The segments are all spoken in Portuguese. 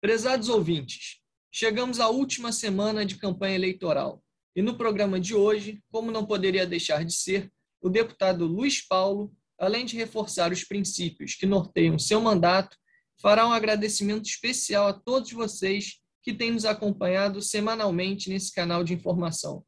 Prezados ouvintes, chegamos à última semana de campanha eleitoral e no programa de hoje, como não poderia deixar de ser, o deputado Luiz Paulo, além de reforçar os princípios que norteiam seu mandato, fará um agradecimento especial a todos vocês que têm nos acompanhado semanalmente nesse canal de informação.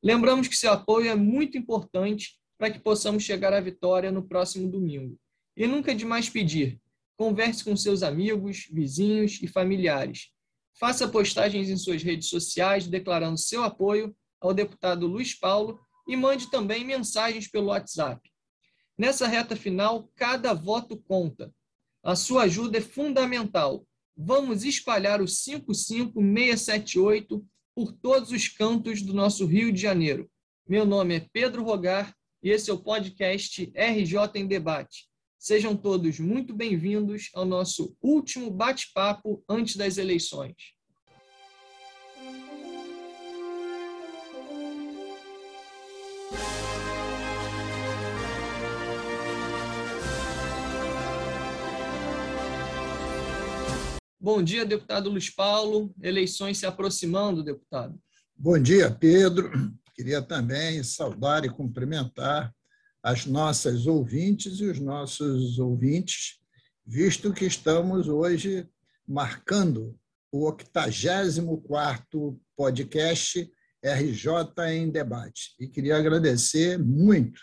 Lembramos que seu apoio é muito importante para que possamos chegar à vitória no próximo domingo. E nunca é demais pedir, converse com seus amigos, vizinhos e familiares. Faça postagens em suas redes sociais declarando seu apoio ao deputado Luiz Paulo e mande também mensagens pelo WhatsApp. Nessa reta final, cada voto conta. A sua ajuda é fundamental. Vamos espalhar o 55678 por todos os cantos do nosso Rio de Janeiro. Meu nome é Pedro Rogar e esse é o podcast RJ em Debate. Sejam todos muito bem-vindos ao nosso último bate-papo antes das eleições. Bom dia, deputado Luiz Paulo. Eleições se aproximando, deputado. Bom dia, Pedro. Queria também saudar e cumprimentar as nossas ouvintes e os nossos ouvintes, visto que estamos hoje marcando o 84º podcast RJ em Debate. E queria agradecer muito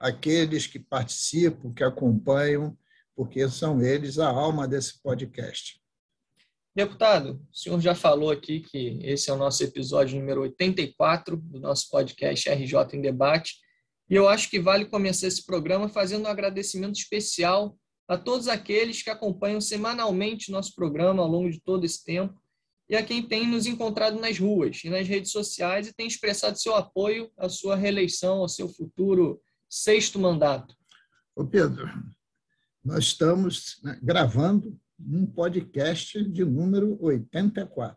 aqueles que participam, que acompanham, porque são eles a alma desse podcast. Deputado, o senhor já falou aqui que esse é o nosso episódio número 84 do nosso podcast RJ em Debate. E eu acho que vale começar esse programa fazendo um agradecimento especial a todos aqueles que acompanham semanalmente nosso programa ao longo de todo esse tempo e a quem tem nos encontrado nas ruas e nas redes sociais e tem expressado seu apoio à sua reeleição, ao seu futuro sexto mandato. Ô Pedro, nós estamos né, gravando um podcast de número 84.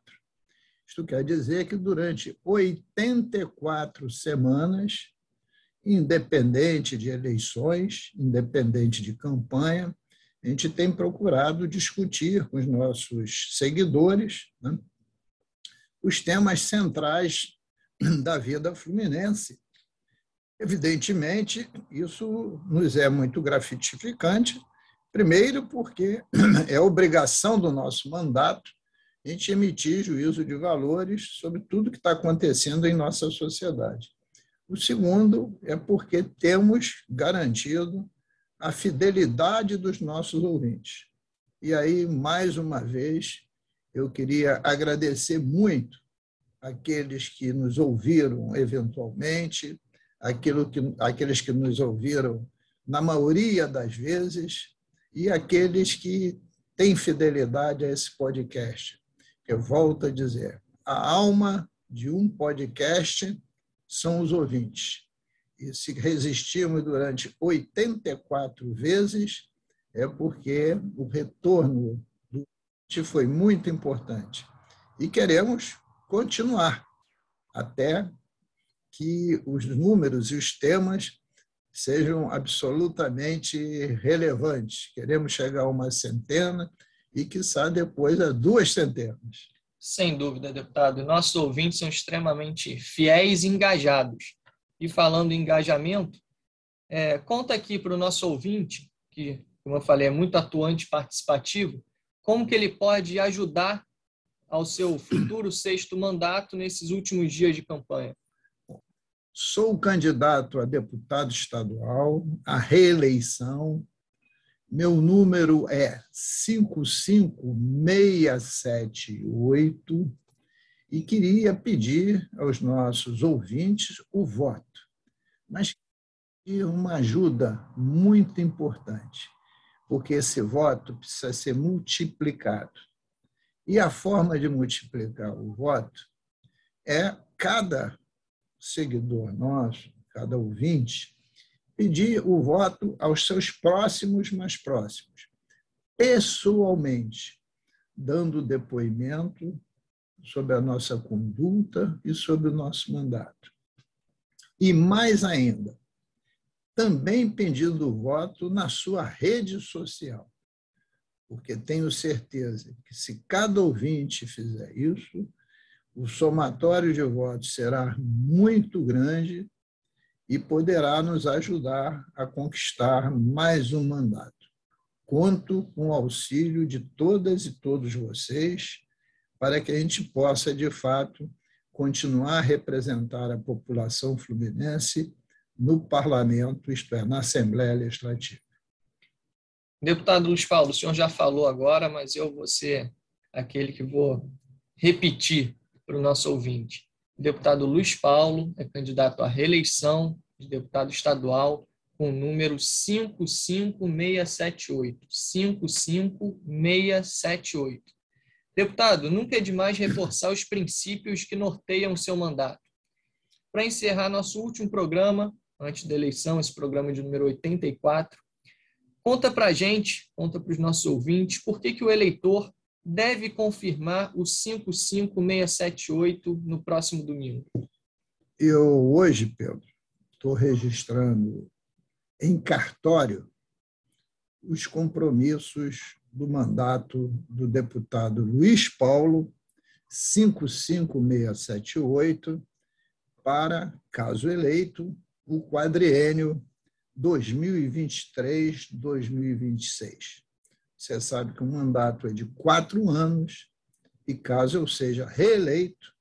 Isto quer dizer que durante 84 semanas independente de eleições, independente de campanha, a gente tem procurado discutir com os nossos seguidores né, os temas centrais da vida fluminense. Evidentemente, isso nos é muito gratificante, primeiro, porque é obrigação do nosso mandato a gente emitir juízo de valores sobre tudo que está acontecendo em nossa sociedade. O segundo é porque temos garantido a fidelidade dos nossos ouvintes. E aí, mais uma vez, eu queria agradecer muito aqueles que nos ouviram eventualmente, aquilo que, aqueles que nos ouviram na maioria das vezes, e aqueles que têm fidelidade a esse podcast. Eu volto a dizer, a alma de um podcast são os ouvintes. E se resistimos durante 84 vezes, é porque o retorno do ouvinte foi muito importante. E queremos continuar até que os números e os temas sejam absolutamente relevantes. Queremos chegar a uma centena e, quiçá, depois a duas centenas. Sem dúvida, deputado. Nossos ouvintes são extremamente fiéis e engajados. E falando em engajamento, é, conta aqui para o nosso ouvinte, que, como eu falei, é muito atuante e participativo, como que ele pode ajudar ao seu futuro sexto mandato nesses últimos dias de campanha. Sou candidato a deputado estadual, à reeleição meu número é 55678 e queria pedir aos nossos ouvintes o voto, mas uma ajuda muito importante, porque esse voto precisa ser multiplicado. E a forma de multiplicar o voto é cada seguidor nosso, cada ouvinte, pedir o voto aos seus próximos mais próximos, pessoalmente, dando depoimento sobre a nossa conduta e sobre o nosso mandato. E mais ainda, também pedindo o voto na sua rede social. porque tenho certeza que, se cada ouvinte fizer isso, o somatório de votos será muito grande e poderá nos ajudar a conquistar mais um mandato. Conto com o auxílio de todas e todos vocês para que a gente possa, de fato, continuar a representar a população fluminense no parlamento, isto é, na Assembleia Legislativa. Deputado Luiz Paulo, o senhor já falou agora, mas eu vou ser aquele que vou repetir para o nosso ouvinte. O deputado Luiz Paulo é candidato à reeleição de deputado estadual com o número 55678. 55678. Deputado, nunca é demais reforçar os princípios que norteiam o seu mandato. Para encerrar nosso último programa, antes da eleição, esse programa de número 84, conta para a gente, conta para os nossos ouvintes, por que, que o eleitor deve confirmar o 55678 no próximo domingo? Eu, hoje, Pedro, estou registrando em cartório os compromissos do mandato do deputado Luiz Paulo, 55678, para, caso eleito, o quadriênio 2023-2026. Você sabe que o mandato é de quatro anos e, caso eu seja reeleito,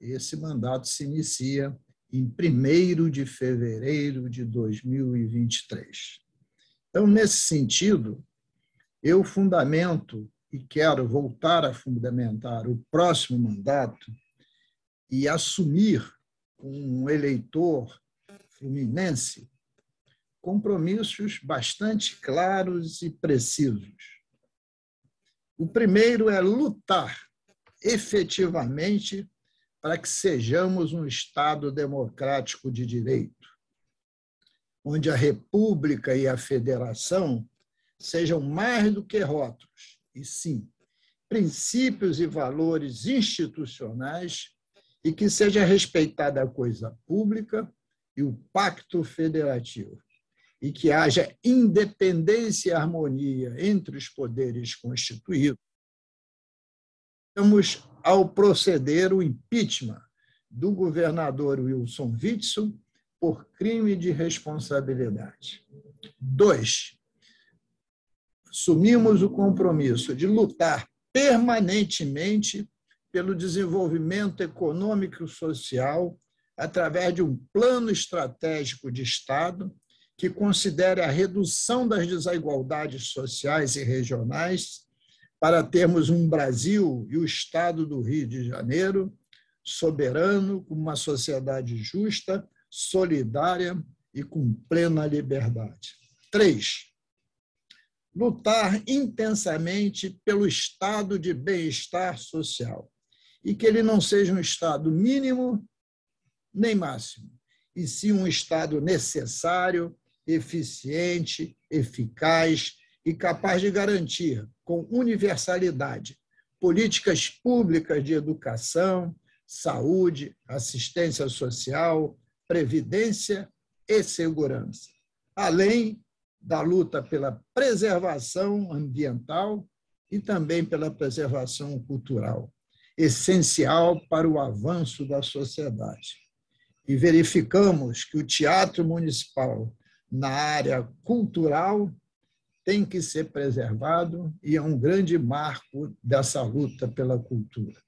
esse mandato se inicia em 1 de fevereiro de 2023. Então, nesse sentido, eu fundamento e quero voltar a fundamentar o próximo mandato e assumir um eleitor fluminense compromissos bastante claros e precisos. O primeiro é lutar efetivamente para que sejamos um Estado democrático de direito, onde a República e a Federação sejam mais do que rótulos, e sim princípios e valores institucionais e que seja respeitada a coisa pública e o pacto federativo e que haja independência e harmonia entre os poderes constituídos, estamos ao proceder o impeachment do governador Wilson Witzel por crime de responsabilidade. Dois, assumimos o compromisso de lutar permanentemente pelo desenvolvimento econômico e social através de um plano estratégico de Estado que considere a redução das desigualdades sociais e regionais para termos um Brasil e o Estado do Rio de Janeiro soberano, com uma sociedade justa, solidária e com plena liberdade. Três, lutar intensamente pelo estado de bem-estar social e que ele não seja um estado mínimo nem máximo, e sim um estado necessário, eficiente, eficaz e capaz de garantir, com universalidade, políticas públicas de educação, saúde, assistência social, previdência e segurança, além da luta pela preservação ambiental e também pela preservação cultural, essencial para o avanço da sociedade. E verificamos que o Teatro Municipal na área cultural tem que ser preservado e é um grande marco dessa luta pela cultura.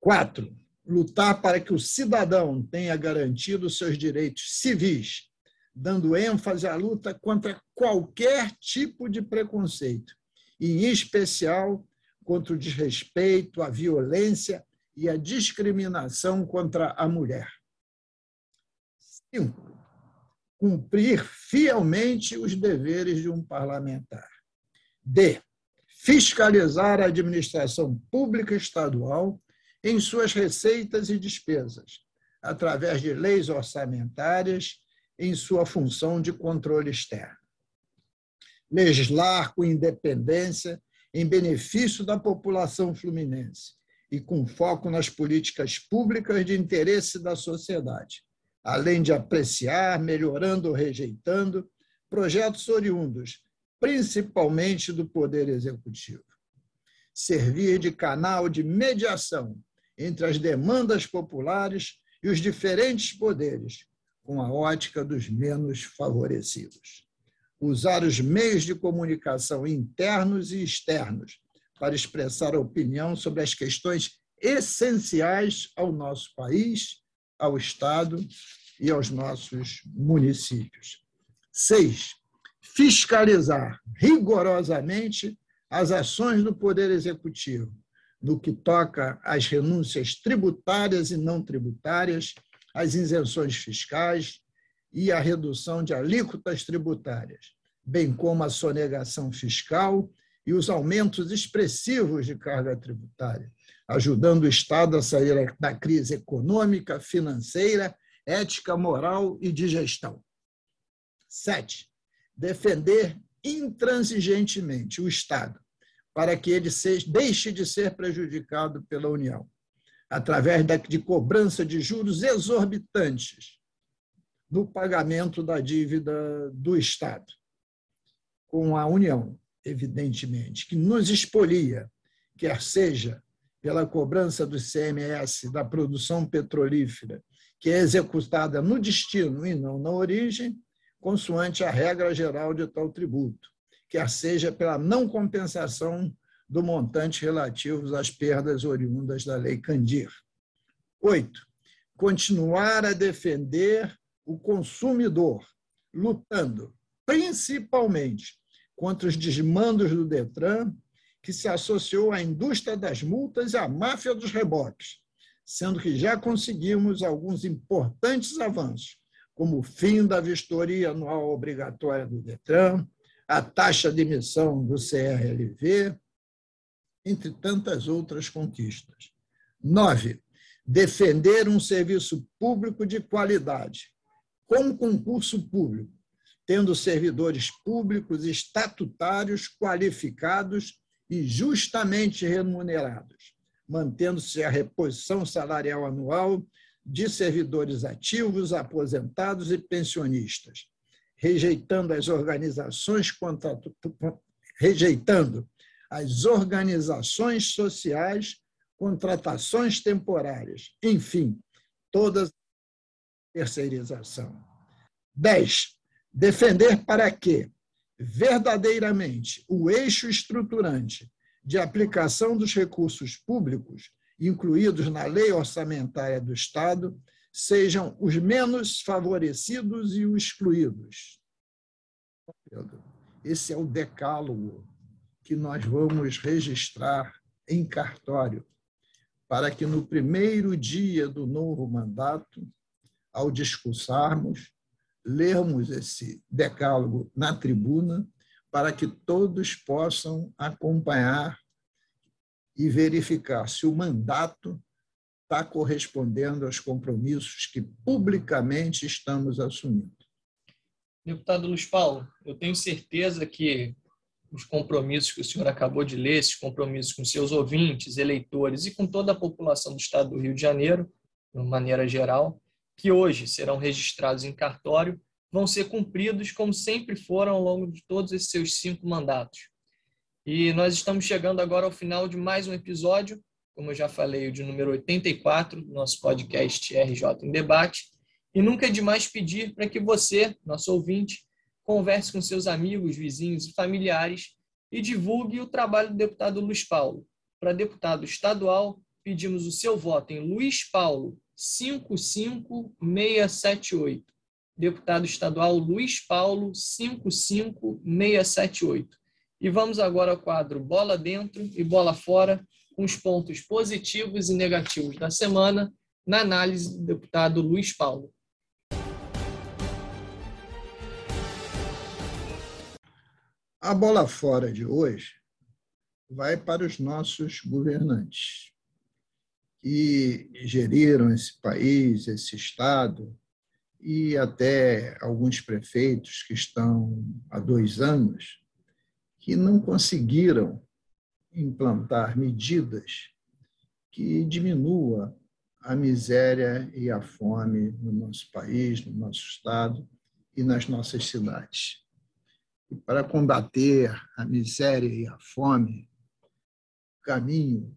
Quatro, lutar para que o cidadão tenha garantido seus direitos civis, dando ênfase à luta contra qualquer tipo de preconceito, e, em especial contra o desrespeito, a violência e a discriminação contra a mulher. Cinco, cumprir fielmente os deveres de um parlamentar. D. Fiscalizar a administração pública estadual em suas receitas e despesas, através de leis orçamentárias em sua função de controle externo. Legislar com independência em benefício da população fluminense e com foco nas políticas públicas de interesse da sociedade, além de apreciar, melhorando ou rejeitando projetos oriundos principalmente do Poder Executivo. Servir de canal de mediação entre as demandas populares e os diferentes poderes, com a ótica dos menos favorecidos. Usar os meios de comunicação internos e externos para expressar opinião sobre as questões essenciais ao nosso país, ao Estado e aos nossos municípios. Seis, fiscalizar rigorosamente as ações do Poder Executivo, no que toca às renúncias tributárias e não tributárias, às isenções fiscais e à redução de alíquotas tributárias, bem como a sonegação fiscal e os aumentos expressivos de carga tributária, ajudando o Estado a sair da crise econômica, financeira, ética, moral e de gestão. Sete, defender intransigentemente o Estado para que ele seja, deixe de ser prejudicado pela União, através de cobrança de juros exorbitantes no pagamento da dívida do Estado com a União, evidentemente, que nos expolia, quer seja pela cobrança do CMS da produção petrolífera, que é executada no destino e não na origem, consoante a regra geral de tal tributo, quer seja pela não compensação do montante relativos às perdas oriundas da Lei Candir. Oito, continuar a defender o consumidor, lutando principalmente contra os desmandos do Detran, que se associou à indústria das multas e à máfia dos reboques, sendo que já conseguimos alguns importantes avanços, como o fim da vistoria anual obrigatória do Detran, a taxa de emissão do CRLV, entre tantas outras conquistas. Nove, defender um serviço público de qualidade, com concurso público, tendo servidores públicos estatutários qualificados e justamente remunerados, mantendo-se a reposição salarial anual de servidores ativos, aposentados e pensionistas, rejeitando as organizações rejeitando as organizações sociais, contratações temporárias, enfim, toda terceirização. 10. Defender para que, verdadeiramente, o eixo estruturante de aplicação dos recursos públicos, incluídos na lei orçamentária do Estado, sejam os menos favorecidos e os excluídos. Esse é o decálogo que nós vamos registrar em cartório, para que no primeiro dia do novo mandato, ao discursarmos, lermos esse decálogo na tribuna, para que todos possam acompanhar e verificar se o mandato está correspondendo aos compromissos que publicamente estamos assumindo. Deputado Luiz Paulo, eu tenho certeza que os compromissos que o senhor acabou de ler, esses compromissos com seus ouvintes, eleitores e com toda a população do estado do Rio de Janeiro, de maneira geral, que hoje serão registrados em cartório, vão ser cumpridos como sempre foram ao longo de todos esses seus cinco mandatos. E nós estamos chegando agora ao final de mais um episódio como eu já falei, o de número 84 do nosso podcast RJ em Debate. E nunca é demais pedir para que você, nosso ouvinte, converse com seus amigos, vizinhos e familiares e divulgue o trabalho do deputado Luiz Paulo. Para deputado estadual, pedimos o seu voto em Luiz Paulo 55678. Deputado estadual Luiz Paulo 55678. E vamos agora ao quadro Bola Dentro e Bola Fora, com os pontos positivos e negativos da semana, na análise do deputado Luiz Paulo. A bola fora de hoje vai para os nossos governantes, que geriram esse país, esse Estado, e até alguns prefeitos que estão há dois anos, que não conseguiram implantar medidas que diminua a miséria e a fome no nosso país, no nosso estado e nas nossas cidades. E para combater a miséria e a fome, o caminho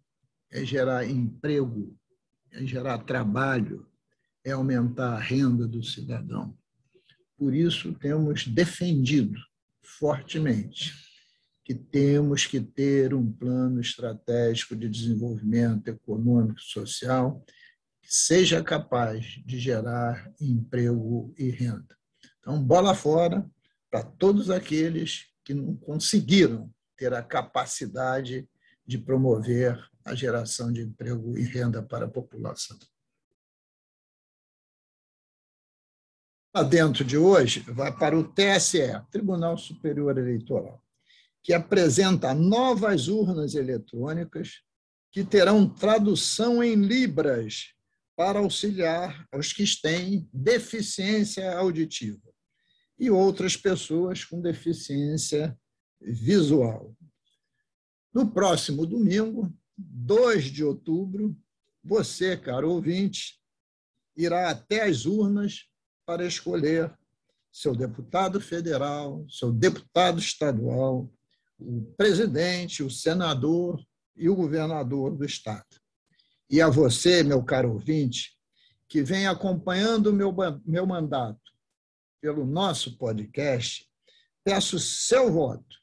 é gerar emprego, é gerar trabalho, é aumentar a renda do cidadão. Por isso, temos defendido fortemente que temos que ter um plano estratégico de desenvolvimento econômico e social que seja capaz de gerar emprego e renda. Então, bola fora para todos aqueles que não conseguiram ter a capacidade de promover a geração de emprego e renda para a população. Dentro de hoje, vai para o TSE, Tribunal Superior Eleitoral, que apresenta novas urnas eletrônicas que terão tradução em libras para auxiliar os que têm deficiência auditiva e outras pessoas com deficiência visual. No próximo domingo, 2 de outubro, você, caro ouvinte, irá até as urnas para escolher seu deputado federal, seu deputado estadual, o presidente, o senador e o governador do estado. E a você, meu caro ouvinte, que vem acompanhando o meu, meu mandato pelo nosso podcast, peço seu voto.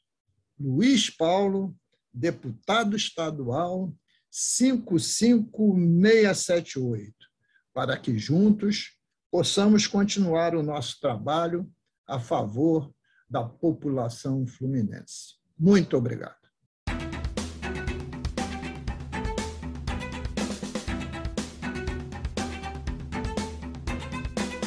Luiz Paulo, deputado estadual 55678, para que juntos possamos continuar o nosso trabalho a favor da população fluminense. Muito obrigado.